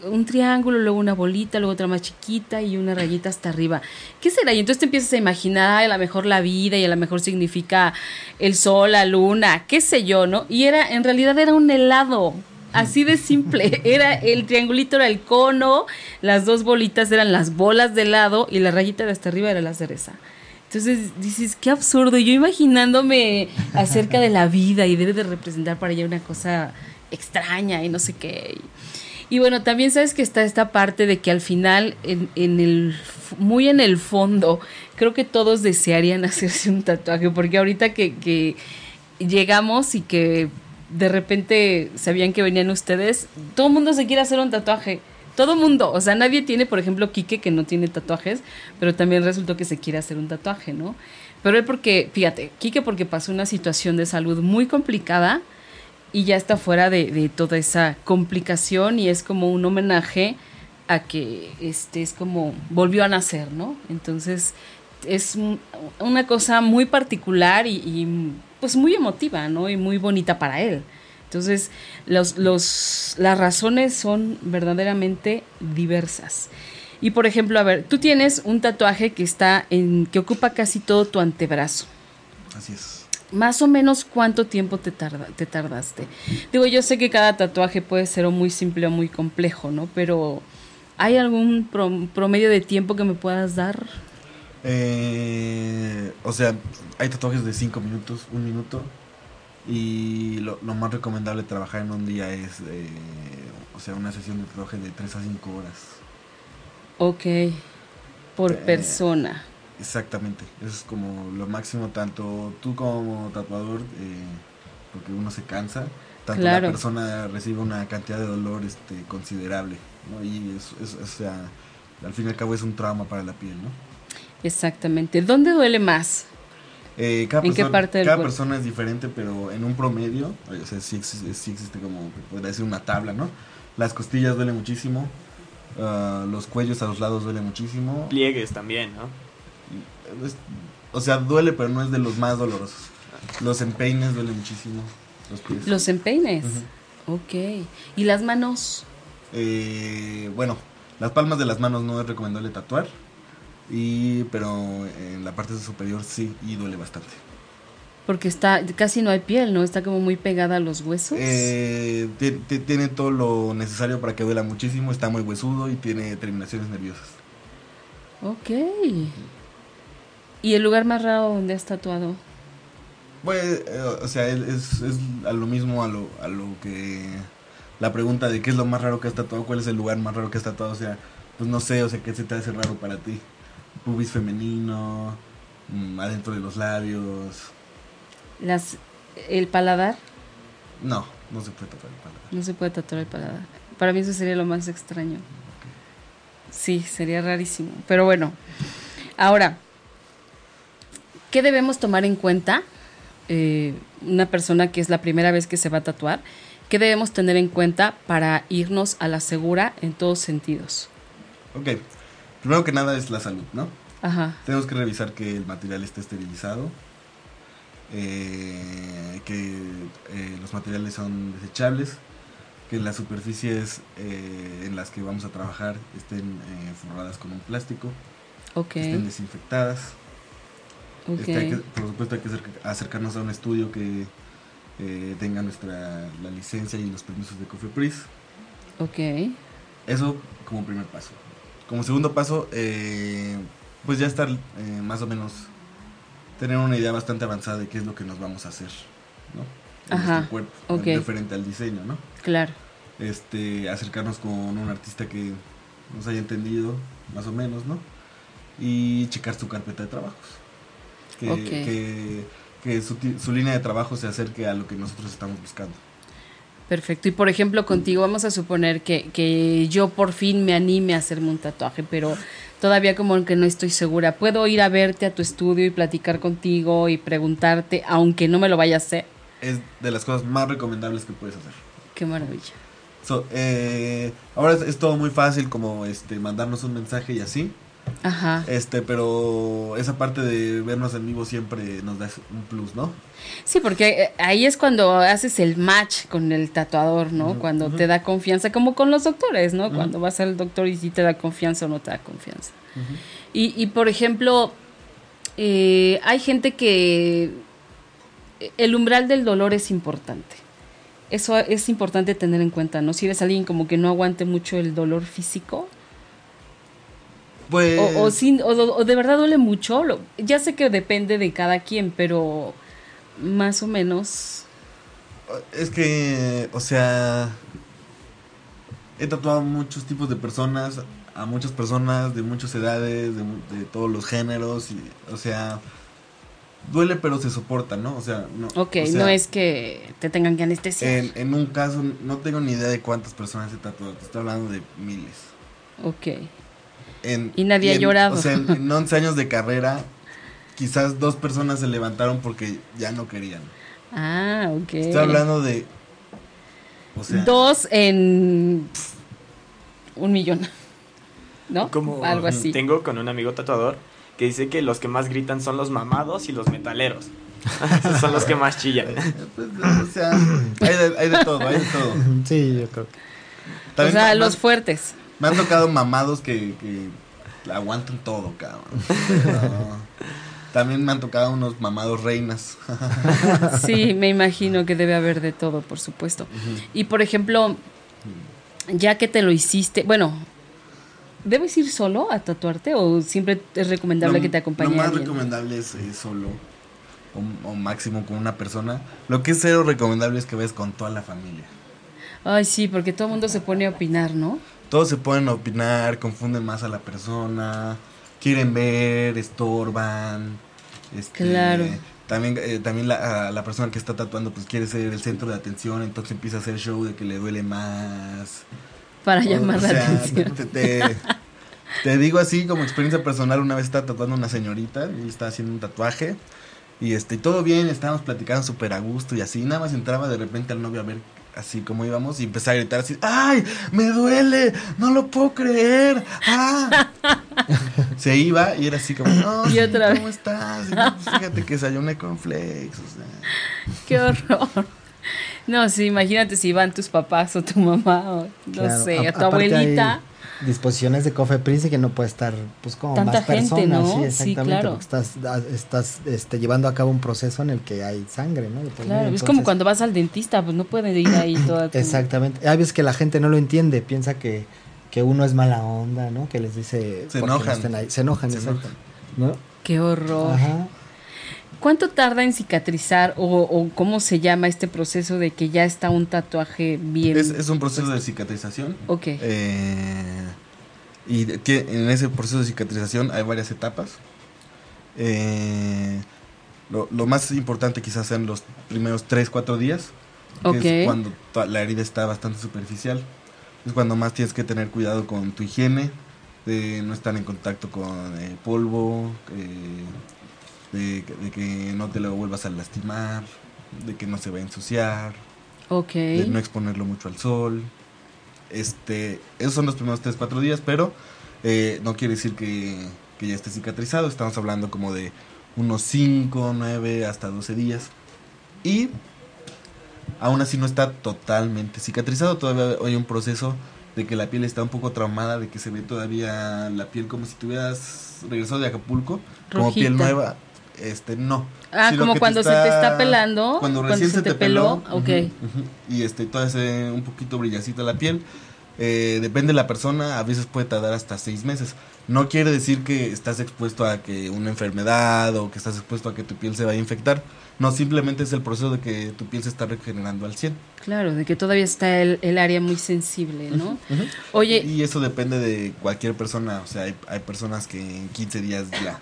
un triángulo, luego una bolita, luego otra más chiquita y una rayita hasta arriba. ¿Qué será? Y entonces te empiezas a imaginar a lo mejor la vida y a lo mejor significa el sol, la luna, qué sé yo, ¿no? Y era, en realidad era un helado. Así de simple, era el triangulito era el cono, las dos bolitas eran las bolas de helado y la rayita de hasta arriba era la cereza. Entonces dices, qué absurdo. Yo imaginándome acerca de la vida y debe de representar para ella una cosa extraña y no sé qué. Y, bueno, también sabes que está esta parte de que al final, en, en, el, muy en el fondo, creo que todos desearían hacerse un tatuaje, porque ahorita que, que llegamos y que de repente sabían que venían ustedes, todo el mundo se quiere hacer un tatuaje. Todo mundo, o sea, nadie tiene, por ejemplo, Quique que no tiene tatuajes, pero también resultó que se quiere hacer un tatuaje, ¿no? Pero él porque, fíjate, Quique porque pasó una situación de salud muy complicada y ya está fuera de, toda esa complicación y es como un homenaje a que este es como volvió a nacer, ¿no? Entonces es una cosa muy particular y, y pues muy emotiva, ¿no? Y muy bonita para él. Entonces, los, los, las razones son verdaderamente diversas. Y por ejemplo, a ver, tú tienes un tatuaje que está en, que ocupa casi todo tu antebrazo. Así es. Más o menos cuánto tiempo te, tarda, te tardaste. Digo, yo sé que cada tatuaje puede ser o muy simple o muy complejo, ¿no? Pero ¿hay algún promedio de tiempo que me puedas dar? Eh, o sea, hay tatuajes de cinco minutos, un minuto, y lo, más recomendable trabajar en un día es, eh, o sea, una sesión de tatuaje de 3 a 5 horas. Ok, por eh, persona. Exactamente, eso es como lo máximo, tanto tú como tatuador, eh, porque uno se cansa, tanto la persona recibe una cantidad de dolor este, considerable, ¿no? Y es, o sea, al fin y al cabo es un trauma para la piel, ¿no? Exactamente. ¿Dónde duele más? Eh, cada ¿En persona, qué parte Cada persona es diferente, pero en un promedio, o sea, sí, existe como, podría decir, una tabla, ¿no? Las costillas duelen muchísimo, ah, los cuellos a los lados duelen muchísimo. Pliegues también, ¿no? o sea, duele, pero no es de los más dolorosos. Los empeines duelen muchísimo. Los pies. Los empeines. Ok. ¿Y las manos? Eh, bueno, las palmas de las manos no es recomendable tatuar. Y, pero en la parte superior sí y duele bastante. Porque está, casi no hay piel, ¿no? Está como muy pegada a los huesos. Eh, tiene todo lo necesario para que duela muchísimo, está muy huesudo y tiene terminaciones nerviosas. Ok. ¿Y el lugar más raro donde has tatuado? Pues, eh, o sea, es, es, a lo mismo a lo, a lo que... La pregunta de qué es lo más raro que has tatuado, cuál es el lugar más raro que has tatuado, o sea, pues no sé, o sea, qué se te hace raro para ti. Pubis femenino, mm, adentro de los labios, las, ¿El paladar? No, no se puede tatuar el paladar. No se puede tatuar el paladar. Para mí eso sería lo más extraño. Sí, sería rarísimo. Pero bueno, ahora, ¿qué debemos tomar en cuenta? Eh, una persona que es la primera vez que se va a tatuar, ¿qué debemos tener en cuenta para irnos a la segura en todos sentidos? Ok, primero que nada es la salud, ¿no? Ajá. Tenemos que revisar que el material esté esterilizado, eh, que eh, los materiales son desechables, que las superficies eh, en las que vamos a trabajar estén forradas con un plástico, que estén desinfectadas. Este, por supuesto hay que acercarnos a un estudio que tenga nuestra la licencia y los permisos de COFEPRIS. Ok. Eso como primer paso. Como segundo paso, pues ya estar más o menos tener una idea bastante avanzada de qué es lo que nos vamos a hacer, ¿no? En Ajá, nuestro cuerpo, referente al diseño, ¿no? Claro. Este, acercarnos con un artista que nos haya entendido, más o menos, ¿no? Y checar su carpeta de trabajos. Que, que, su, su línea de trabajo se acerque a lo que nosotros estamos buscando. Perfecto. Y por ejemplo, contigo vamos a suponer que, que yo por fin me anime a hacerme un tatuaje, pero todavía como que no estoy segura. ¿Puedo ir a verte a tu estudio y platicar contigo y preguntarte, aunque no me lo vaya a hacer? Es de las cosas más recomendables que puedes hacer. Qué maravilla. Eh, ahora es, todo muy fácil como este mandarnos un mensaje y así. Ajá. Este, pero esa parte de vernos en vivo siempre nos da un plus, ¿no? Sí, porque eh, ahí es cuando haces el match con el tatuador, ¿no? cuando te da confianza, como con los doctores, ¿no? Cuando vas al doctor y si te da confianza o no te da confianza. y, y, por ejemplo, eh, hay gente que el umbral del dolor es importante. Eso es importante tener en cuenta, ¿no? Si eres alguien como que no aguante mucho el dolor físico, pues... O, sin, o, de verdad duele mucho. ya sé que depende de cada quien, pero más o menos. Es que, o sea, he tatuado a muchos tipos de personas, a muchas personas de muchas edades, de, todos los géneros, y, o sea, duele pero se soporta, ¿no? O sea, no. Ok, no es que te tengan que anestesiar. En, en, un caso, no tengo ni idea de cuántas personas he tatuado, te estoy hablando de miles. Ok y nadie ha llorado. O sea, en, 11 años de carrera, quizás dos personas se levantaron porque ya no querían. Ah, ok. Estoy hablando de... dos en un millón. ¿No? Como Algo así. Tengo con un amigo tatuador que dice que los que más gritan son los mamados y los metaleros. Esos son los que más chillan. Pues, o sea, hay de, hay de, todo, hay de todo. Sí, yo creo que. o sea, los fuertes. Me han tocado mamados que, que aguantan todo, cabrón. También me han tocado unos mamados reinas. sí, me imagino que debe haber de todo, por supuesto. Y por ejemplo, ya que te lo hiciste, bueno, ¿debes ir solo a tatuarte o siempre es recomendable que te acompañe? Lo más recomendable es, solo o, o, máximo con una persona. Lo que es cero recomendable es que vayas con toda la familia. Ay, sí, porque todo el mundo se pone a opinar, ¿no? Todos se pueden opinar, confunden más a la persona, quieren ver, estorban. Este, claro. También, eh, también la, la, persona que está tatuando pues quiere ser el centro de atención, entonces empieza a hacer show de que le duele más. Para llamar la atención. Te, digo así como experiencia personal, una vez estaba tatuando una señorita y estaba haciendo un tatuaje. Y este, todo bien, estábamos platicando súper a gusto y así, nada más entraba de repente al novio a ver así como íbamos y empecé a gritar así, ¡ay! ¡Me duele! ¡No lo puedo creer! ¡Ah! se iba y era así como, no, ¿cómo estás? Pues, fíjate que desayuné con flex, o sea. Qué horror. No, sí, imagínate si iban tus papás o tu mamá o no sé, a, tu abuelita. Disposiciones de Cofe Prince que no puede estar pues como Tanta más gente, personas, ¿no? sí, exactamente, porque estás, estás este, llevando a cabo un proceso en el que hay sangre, ¿no? Claro, es como cuando vas al dentista, pues no puede ir ahí toda Exactamente. Hay veces que la gente no lo entiende, piensa que, que uno es mala onda, ¿no? Que les dice se enojan. ahí. Se enojan, exacto. ¿no? Qué horror. Ajá. ¿Cuánto tarda en cicatrizar o, cómo se llama este proceso de que ya está un tatuaje bien? Es, un proceso de cicatrización. Ok. Eh, y en ese proceso de cicatrización hay varias etapas. Eh, lo, más importante quizás sean los primeros 3, 4 días. Que es cuando la herida está bastante superficial. Es cuando más tienes que tener cuidado con tu higiene, de no estar en contacto con eh, polvo, de, que no te lo vuelvas a lastimar, de que no se va a ensuciar, de no exponerlo mucho al sol. Este, esos son los primeros 3, 4 días, pero eh, no quiere decir que, que, ya esté cicatrizado, estamos hablando como de unos 5, 9, hasta 12 días. Y aún así no está totalmente cicatrizado, todavía hay un proceso de que la piel está un poco traumada, de que se ve todavía la piel como si tuvieras regresado de Acapulco, como piel nueva, este, no. Ah, como cuando se te está pelando. Cuando recién se, te, peló. ok. y este, toda ese, un poquito brillasita la piel. Eh, depende de la persona, a veces puede tardar hasta seis meses. No quiere decir que estás expuesto a que una enfermedad o que estás expuesto a que tu piel se vaya a infectar. No, simplemente es el proceso de que tu piel se está regenerando al 100. Claro, de que todavía está el, área muy sensible, ¿no? Oye. Y eso depende de cualquier persona. O sea, hay, hay personas que en 15 días ya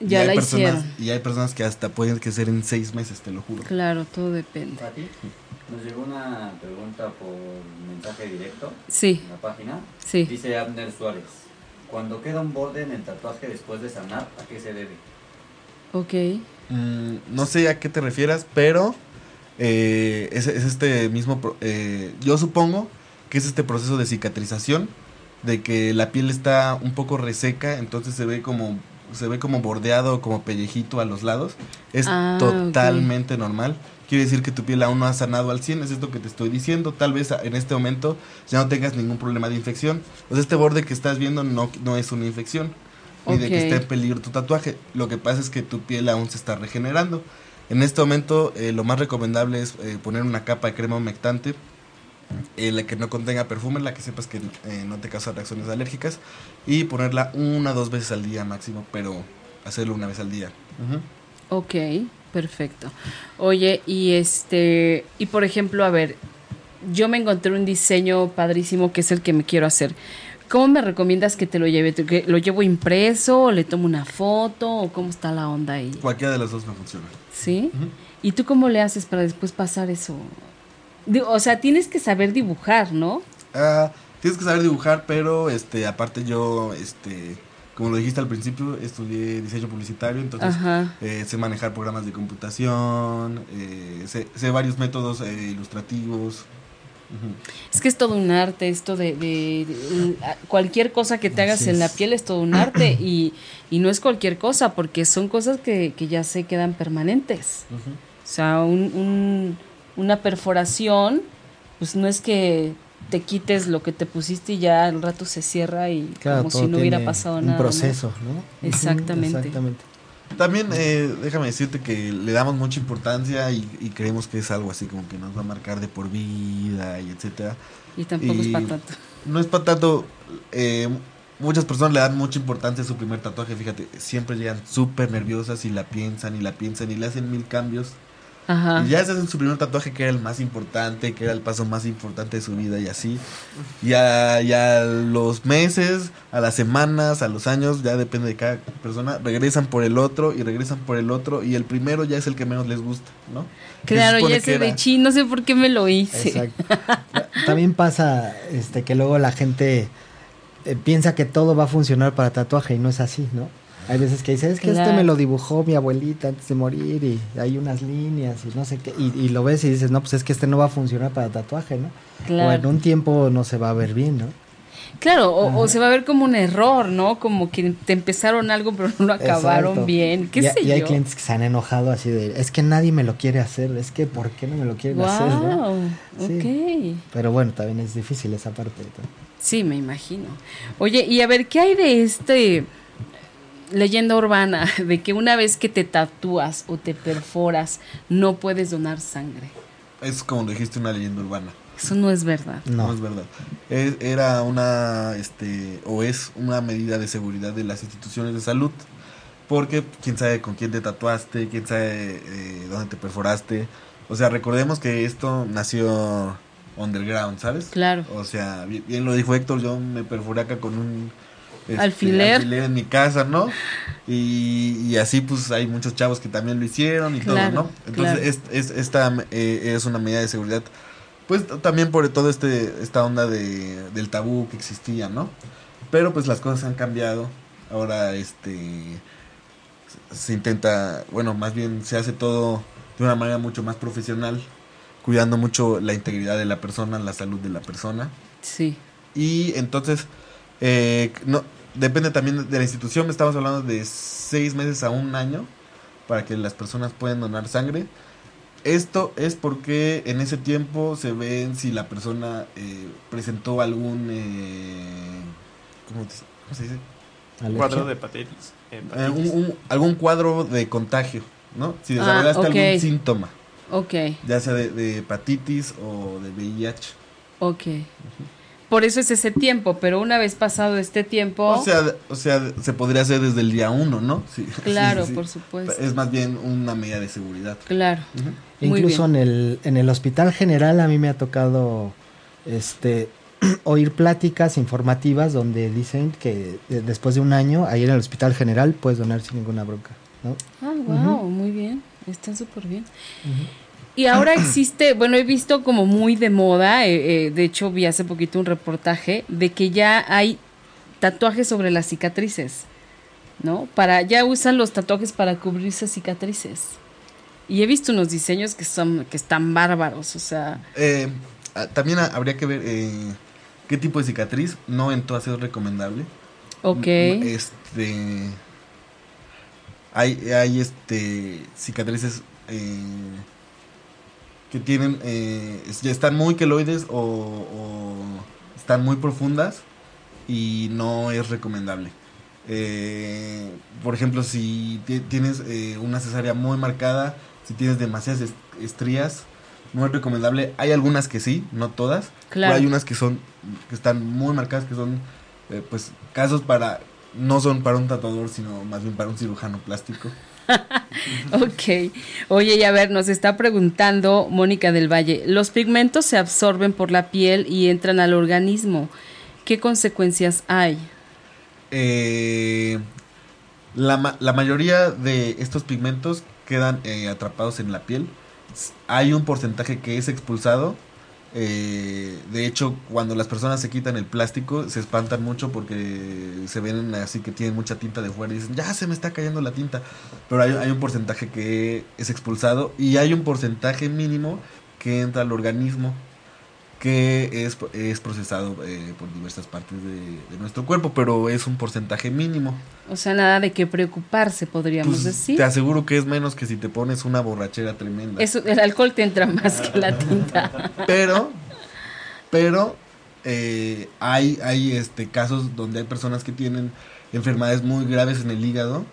ya la hicieron. Y hay personas que hasta pueden que ser en seis meses, te lo juro. Claro, todo depende. Nos llegó una pregunta por mensaje directo. Sí. En la página. Sí. Dice Abner Suárez. Cuando queda un borde en el tatuaje después de sanar, ¿a qué se debe? Ok. Mm, no sé a qué te refieras, pero eh, es, este mismo... Eh, yo supongo que es este proceso de cicatrización, de que la piel está un poco reseca, entonces se ve como se ve como bordeado, como pellejito a los lados, es ah, totalmente normal. Quiere decir que tu piel aún no ha sanado al 100, es esto que te estoy diciendo. Tal vez en este momento ya no tengas ningún problema de infección. Pues este borde que estás viendo no, no es una infección, ni de que esté en peligro tu tatuaje. Lo que pasa es que tu piel aún se está regenerando. En este momento eh, lo más recomendable es eh, poner una capa de crema humectante eh, la que no contenga perfume, la que sepas que eh, no te causa reacciones alérgicas y ponerla una o dos veces al día máximo, pero hacerlo una vez al día. Ok, perfecto. Oye, y este, y por ejemplo, a ver, yo me encontré un diseño padrísimo que es el que me quiero hacer. ¿Cómo me recomiendas que te lo lleve? ¿Que ¿Lo llevo impreso o le tomo una foto o cómo está la onda ahí? Cualquiera de las dos me funciona. ¿Sí? ¿Y tú cómo le haces para después pasar eso o sea, tienes que saber dibujar, ¿no? Ah, tienes que saber dibujar, pero este, aparte yo, este, como lo dijiste al principio, estudié diseño publicitario, entonces eh, sé manejar programas de computación, eh, sé, varios métodos eh, ilustrativos. Es que es todo un arte, esto de, cualquier cosa que te hagas en la piel es todo un arte y, y, no es cualquier cosa, porque son cosas que, que ya se quedan permanentes. O sea, un una perforación, pues no es que te quites lo que te pusiste y ya al rato se cierra y como si no hubiera pasado nada. Un proceso, ¿no? Exactamente. También eh, déjame decirte que le damos mucha importancia y, creemos que es algo así como que nos va a marcar de por vida y etcétera. Y tampoco es para tanto. No es para tanto. Eh, muchas personas le dan mucha importancia a su primer tatuaje. Fíjate, siempre llegan súper nerviosas y la piensan y la piensan y le hacen mil cambios y ya ese es su primer tatuaje que era el más importante, que era el paso más importante de su vida y así. Y a, los meses, a las semanas, a los años, ya depende de cada persona, regresan por el otro y regresan por el otro y el primero ya es el que menos les gusta, ¿no? Claro, y ese de chi, no sé por qué me lo hice. Exacto. También pasa este que luego la gente eh, piensa que todo va a funcionar para tatuaje y no es así, ¿no? Hay veces que dices, es que este me lo dibujó mi abuelita antes de morir y hay unas líneas y no sé qué. Y, lo ves y dices, no, pues es que este no va a funcionar para tatuaje, ¿no? Claro. O en un tiempo no se va a ver bien, ¿no? Claro, o, se va a ver como un error, ¿no? Como que te empezaron algo pero no lo acabaron bien. ¿Qué y, y hay clientes que se han enojado así de, es que nadie me lo quiere hacer, es que ¿por qué no me lo quieren hacer? ok. Pero bueno, también es difícil esa parte. Sí, me imagino. Oye, y a ver, ¿qué hay de este leyenda urbana de que una vez que te tatúas o te perforas no puedes donar sangre? Es como dijiste, una leyenda urbana. Eso no es verdad. No, es verdad. era una, este, o es una medida de seguridad de las instituciones de salud. Porque quién sabe con quién te tatuaste, quién sabe eh, dónde te perforaste. O sea, recordemos que esto nació underground, ¿sabes? Claro. O sea, bien, lo dijo Héctor, yo me perforé acá con un este, alfiler. en mi casa, ¿no? Y, así pues hay muchos chavos que también lo hicieron y todo, ¿no? Entonces es, esta eh, es una medida de seguridad pues también por todo este esta onda de, del tabú que existía, ¿no? Pero pues las cosas han cambiado. Ahora este se intenta, bueno, más bien se hace todo de una manera mucho más profesional, cuidando mucho la integridad de la persona, la salud de la persona. Sí. Y entonces, eh, no, depende también de la institución, estamos hablando de seis meses a un año para que las personas puedan donar sangre. Esto es porque en ese tiempo se ven si la persona eh, presentó algún... Eh, ¿cómo, se dice? Cuadro de hepatitis. Eh, algún cuadro de contagio, ¿no? Si desarrollaste ah, algún síntoma. Ok. Ya sea de, hepatitis o de VIH. Ok por eso es ese tiempo, pero una vez pasado este tiempo... O sea, o sea se podría hacer desde el día uno, ¿no? Sí, claro, por supuesto. Es más bien una medida de seguridad. Claro. Incluso en el, en el hospital general a mí me ha tocado este oír pláticas informativas donde dicen que después de un año, ahí en el hospital general puedes donar sin ninguna bronca. ¿no? Ah, wow, muy bien. Está súper bien. Y ahora existe, bueno, he visto como muy de moda, eh, eh, de hecho vi hace poquito un reportaje de que ya hay tatuajes sobre las cicatrices, ¿no? Para, ya usan los tatuajes para cubrirse cicatrices. Y he visto unos diseños que son, que están bárbaros, o sea. Eh, ah, también habría que ver qué tipo de cicatriz, no en todas es recomendable. Ok. Este. Hay, hay este cicatrices que tienen, eh, están muy queloides o, están muy profundas y no es recomendable. Eh, por ejemplo, si tienes eh, una cesárea muy marcada, si tienes demasiadas estrías, no es recomendable. Hay algunas que sí, no todas, pero hay unas que son que están muy marcadas, que son pues casos para no son para un tatuador, sino más bien para un cirujano plástico. ok. Oye, y a ver, nos está preguntando Mónica del Valle, los pigmentos se absorben por la piel y entran al organismo. ¿Qué consecuencias hay? Eh, la, mayoría de estos pigmentos quedan eh, atrapados en la piel. Hay un porcentaje que es expulsado eh, de hecho, cuando las personas se quitan el plástico, se espantan mucho porque se ven así que tienen mucha tinta de fuera y dicen, ya se me está cayendo la tinta. Pero hay, hay un porcentaje que es expulsado y hay un porcentaje mínimo que entra al organismo que es, es procesado eh, por diversas partes de, nuestro cuerpo, pero es un porcentaje mínimo. O sea, nada de qué preocuparse, podríamos pues, decir. Te aseguro que es menos que si te pones una borrachera tremenda. Eso, el alcohol te entra más que la tinta. Pero, pero eh, hay, hay este, casos donde hay personas que tienen enfermedades muy graves en el hígado.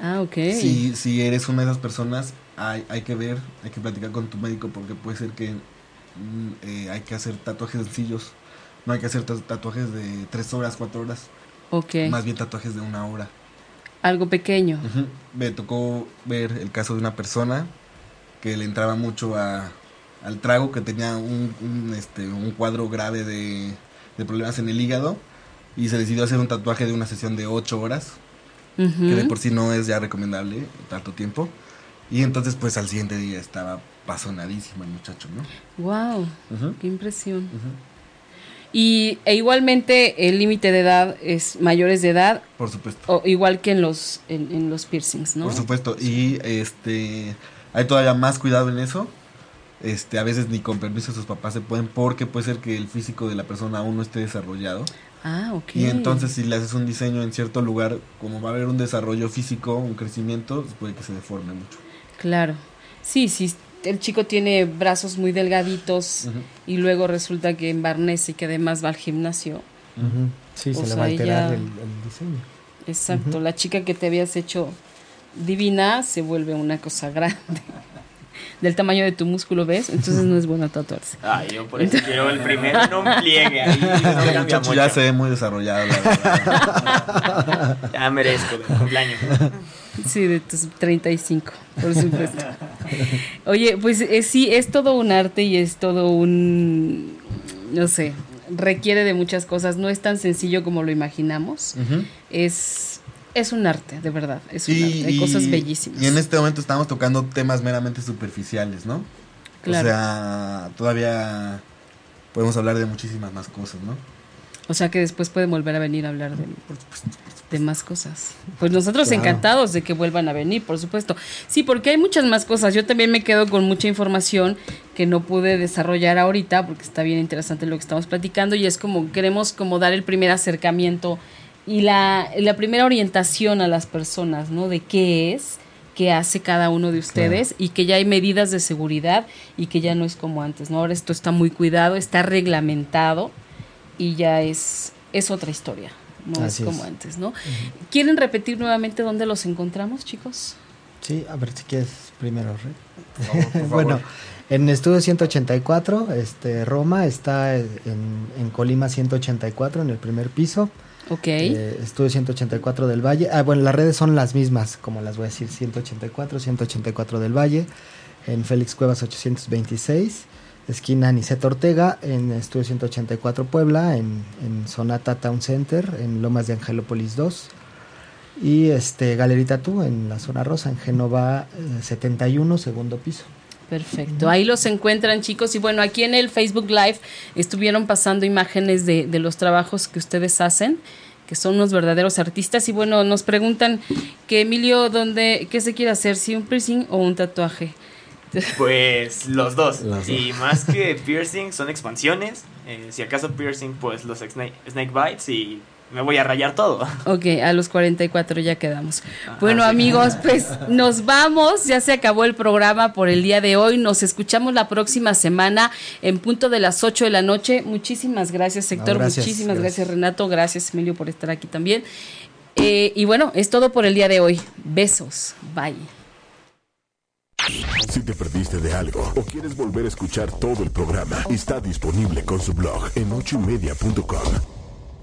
Ah, ok. Si, si eres una de esas personas, hay, hay que ver, hay que platicar con tu médico porque puede ser que eh, hay que hacer tatuajes sencillos. No hay que hacer tatuajes de tres horas, cuatro horas. Ok. Más bien tatuajes de una hora. Algo pequeño. Me tocó ver el caso de una persona que le entraba mucho a, al trago, que tenía un, este, un cuadro grave de, de, problemas en el hígado y se decidió hacer un tatuaje de una sesión de ocho horas, que de por sí no es ya recomendable tanto tiempo. Y entonces pues al siguiente día estaba pasonadísimo el muchacho, ¿no? Wow, qué impresión. Y e igualmente el límite de edad es mayores de edad. Por supuesto. O, igual que en los en, los piercings, ¿no? Por supuesto. Y este hay todavía más cuidado en eso. este, a veces ni con permiso de sus papás se pueden porque puede ser que el físico de la persona aún no esté desarrollado. Ah, ok. Y entonces si le haces un diseño en cierto lugar, como va a haber un desarrollo físico, un crecimiento, puede que se deforme mucho. Claro. Sí, sí, el chico tiene brazos muy delgaditos y luego resulta que embarnece y que además va al gimnasio. Sí, se le va a alterar el, diseño. Exacto, la chica que te habías hecho divina se vuelve una cosa grande. Del tamaño de tu músculo, ¿ves? Entonces no es bueno tatuarse. Ay, yo por eso quiero el primero un pliegue ahí. No ya se ve muy desarrollado, ya merezco cumpleaños. Sí, de tus 35, por supuesto. Oye, pues eh, sí, es todo un arte y es todo un, no sé, requiere de muchas cosas. No es tan sencillo como lo imaginamos. Es es un arte, de verdad. Es un arte. Hay cosas bellísimas. Y en este momento estamos tocando temas meramente superficiales, ¿no? Claro. O sea, todavía podemos hablar de muchísimas más cosas, ¿no? O sea que después pueden volver a venir a hablar de, de más cosas. Pues nosotros encantados de que vuelvan a venir, por supuesto. Sí, porque hay muchas más cosas. Yo también me quedo con mucha información que no pude desarrollar ahorita porque está bien interesante lo que estamos platicando y es como queremos como dar el primer acercamiento y la, la primera orientación a las personas, ¿no? De qué es, qué hace cada uno de ustedes y que ya hay medidas de seguridad y que ya no es como antes, ¿no? Ahora esto está muy cuidado, está reglamentado y ya es, es otra historia, no es como antes, ¿no? ¿Quieren repetir nuevamente dónde los encontramos, chicos? Sí, a ver si quieres primero, bueno, en Estudio 184, este, Roma está en, en Colima 184, en el primer piso. Ok. Eh, estudio 184 del Valle. Ah, bueno, las redes son las mismas, como las voy a decir, 184, 184 del Valle, en Félix Cuevas 826, esquina Aniceto Ortega, en Estudio 184 Puebla, en, Sonata Town Center, en Lomas de Angelópolis 2. Y este Galerita Tú en la zona rosa, en Génova 71, eh, segundo piso. Perfecto, ahí los encuentran chicos y bueno, aquí en el Facebook Live estuvieron pasando imágenes de, de los trabajos que ustedes hacen que son unos verdaderos artistas y bueno, nos preguntan que Emilio, ¿dónde, qué se quiere hacer? ¿Si un piercing o un tatuaje? Pues los dos. Y más que piercing son expansiones. Eh, si acaso piercing, pues los snake, snake bites y me voy a rayar todo. Ok, a los 44 ya quedamos. bueno, amigos, pues nos vamos. Ya se acabó el programa por el día de hoy. Nos escuchamos la próxima semana en punto de las 8 de la noche. Muchísimas gracias, sector. Muchísimas gracias. Renato. Gracias, Emilio, por estar aquí también. Eh, y bueno, es todo por el día de hoy. Besos. Bye. Si te perdiste de algo o quieres volver a escuchar todo el programa, está disponible con su blog en ochoymedia.com